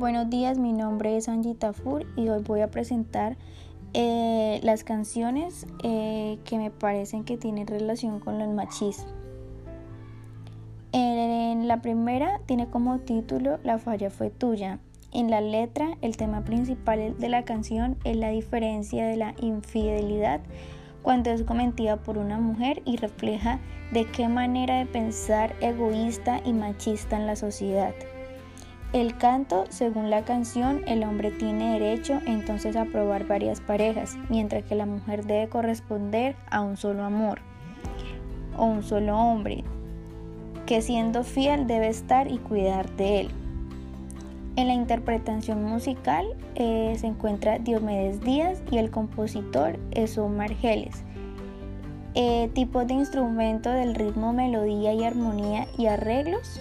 buenos días, mi nombre es Angie Tafur y hoy voy a presentar eh, las canciones eh, que me parecen que tienen relación con los machismos. En la primera tiene como título La falla fue tuya. En la letra, el tema principal de la canción es la diferencia de la infidelidad cuando es cometida por una mujer y refleja de qué manera de pensar egoísta y machista en la sociedad. El canto, según la canción, el hombre tiene derecho entonces a probar varias parejas, mientras que la mujer debe corresponder a un solo amor o un solo hombre, que siendo fiel debe estar y cuidar de él. En la interpretación musical eh, se encuentra Diomedes Díaz y el compositor es Omar Geles. Eh, de instrumento del ritmo, melodía y armonía y arreglos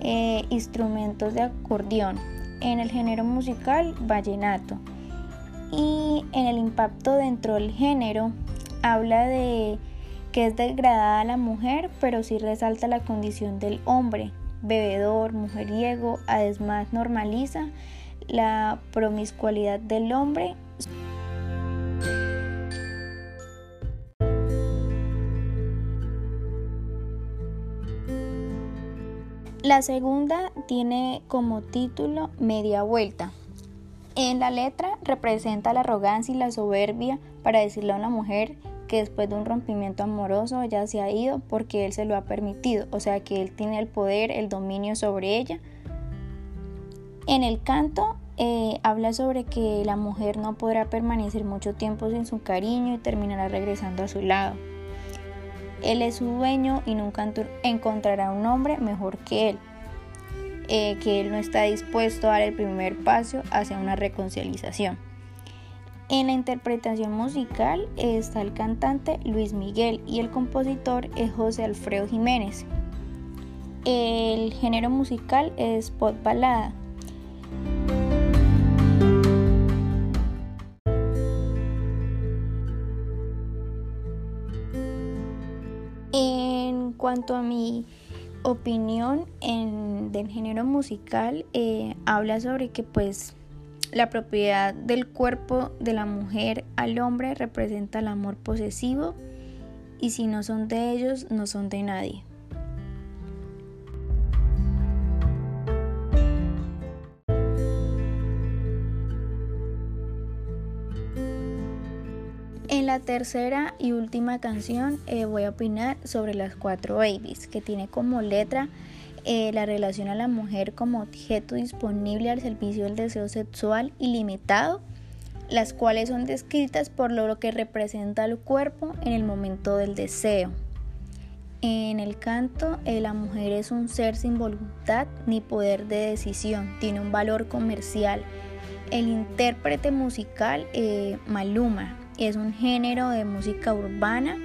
eh, instrumentos de acordeón, en el género musical vallenato. Y en el impacto dentro del género habla de que es degradada la mujer, pero sí resalta la condición del hombre, bebedor, mujeriego, además normaliza la promiscuidad del hombre. La segunda tiene como título Media Vuelta. En la letra representa la arrogancia y la soberbia para decirle a una mujer que después de un rompimiento amoroso ya se ha ido porque él se lo ha permitido, o sea que él tiene el poder, el dominio sobre ella. En el canto eh, habla sobre que la mujer no podrá permanecer mucho tiempo sin su cariño y terminará regresando a su lado. Él es su dueño y nunca encontrará un hombre mejor que él, eh, que él no está dispuesto a dar el primer paso hacia una reconciliación. En la interpretación musical está el cantante Luis Miguel y el compositor es José Alfredo Jiménez. El género musical es pop balada. Cuanto a mi opinión en, del género musical, eh, habla sobre que pues la propiedad del cuerpo de la mujer al hombre representa el amor posesivo y si no son de ellos, no son de nadie. En la tercera y última canción eh, voy a opinar sobre las cuatro babies, que tiene como letra eh, la relación a la mujer como objeto disponible al servicio del deseo sexual ilimitado, las cuales son descritas por lo que representa el cuerpo en el momento del deseo. En el canto, eh, la mujer es un ser sin voluntad ni poder de decisión, tiene un valor comercial. El intérprete musical, Maluma, es un género de música urbana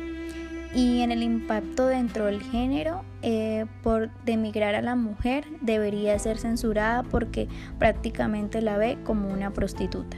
y en el impacto dentro del género eh, por demigrar a la mujer debería ser censurada porque prácticamente la ve como una prostituta.